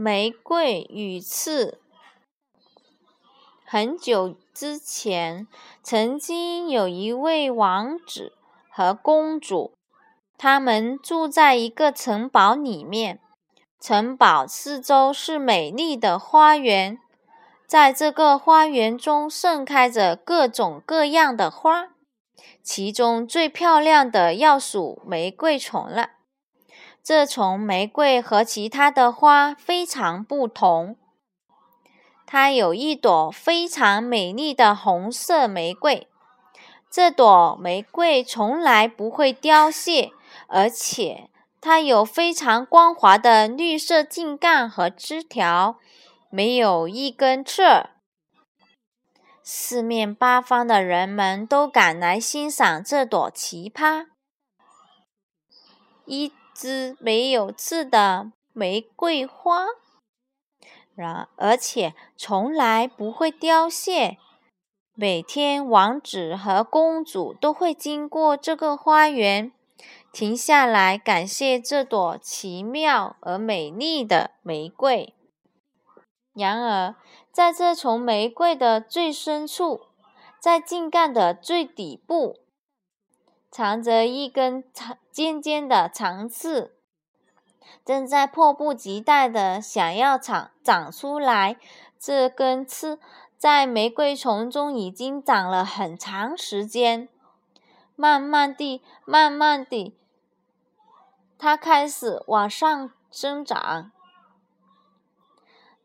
玫瑰与刺。很久之前，曾经有一位王子和公主，他们住在一个城堡里面。城堡四周是美丽的花园，在这个花园中盛开着各种各样的花，其中最漂亮的要数玫瑰丛了。这丛玫瑰和其他的花非常不同。它有一朵非常美丽的红色玫瑰，这朵玫瑰从来不会凋谢，而且它有非常光滑的绿色茎干和枝条，没有一根刺儿。四面八方的人们都赶来欣赏这朵奇葩，一枝没有刺的玫瑰花。然而且从来不会凋谢。每天，王子和公主都会经过这个花园，停下来感谢这朵奇妙而美丽的玫瑰。然而，在这丛玫瑰的最深处，在茎干的最底部，藏着一根长尖尖的长刺。正在迫不及待地想要长长出来，这根刺在玫瑰丛中已经长了很长时间。慢慢地，慢慢地，它开始往上生长。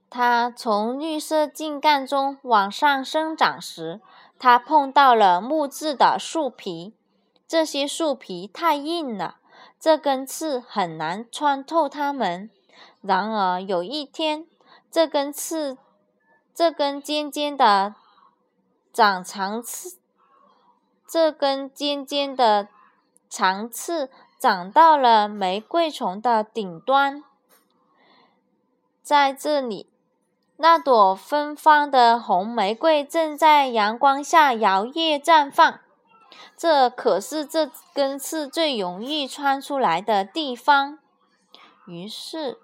它从绿色茎干中往上生长时，它碰到了木质的树皮，这些树皮太硬了。这根刺很难穿透它们。然而有一天，这根刺，这根尖尖的长长刺，这根尖尖的长刺长到了玫瑰丛的顶端。在这里，那朵芬芳的红玫瑰正在阳光下摇曳绽放。这可是这根刺最容易穿出来的地方。于是，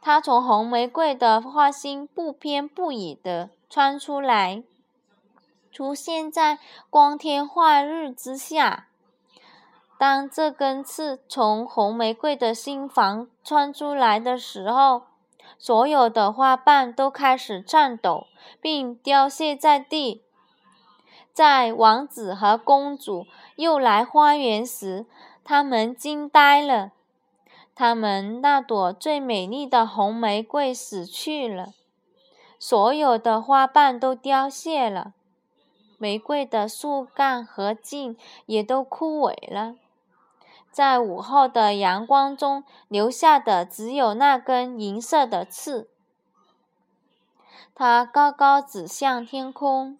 它从红玫瑰的花心不偏不倚地穿出来，出现在光天化日之下。当这根刺从红玫瑰的心房穿出来的时候，所有的花瓣都开始颤抖，并凋谢在地。在王子和公主又来花园时，他们惊呆了。他们那朵最美丽的红玫瑰死去了，所有的花瓣都凋谢了，玫瑰的树干和茎也都枯萎了。在午后的阳光中，留下的只有那根银色的刺，它高高指向天空。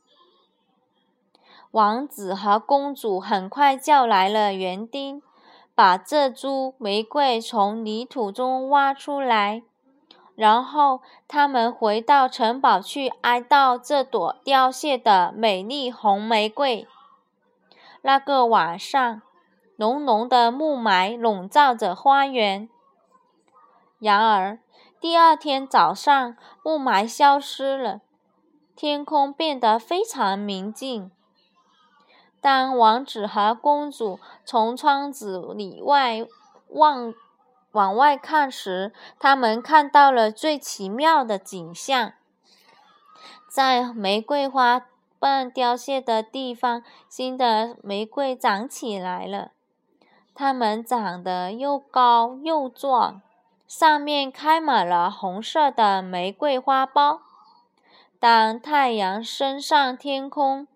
王子和公主很快叫来了园丁，把这株玫瑰从泥土中挖出来。然后他们回到城堡去哀悼这朵凋谢的美丽红玫瑰。那个晚上，浓浓的雾霾笼罩着花园。然而，第二天早上，雾霾消失了，天空变得非常明净。当王子和公主从窗子里外望往外看时，他们看到了最奇妙的景象：在玫瑰花瓣凋谢的地方，新的玫瑰长起来了。它们长得又高又壮，上面开满了红色的玫瑰花苞。当太阳升上天空，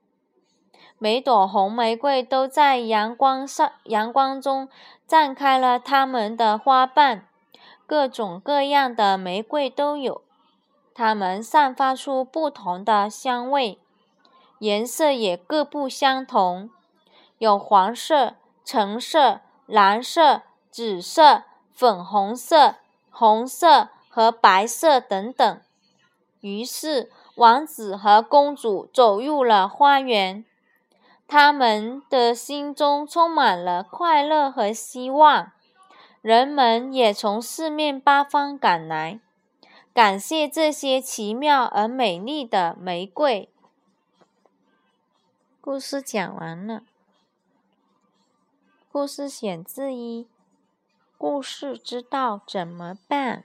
每朵红玫瑰都在阳光上、阳光中绽开了它们的花瓣，各种各样的玫瑰都有，它们散发出不同的香味，颜色也各不相同，有黄色、橙色、蓝色、紫色、粉红色、红色和白色等等。于是，王子和公主走入了花园。他们的心中充满了快乐和希望，人们也从四面八方赶来。感谢这些奇妙而美丽的玫瑰。故事讲完了。故事选自一《故事知道怎么办》。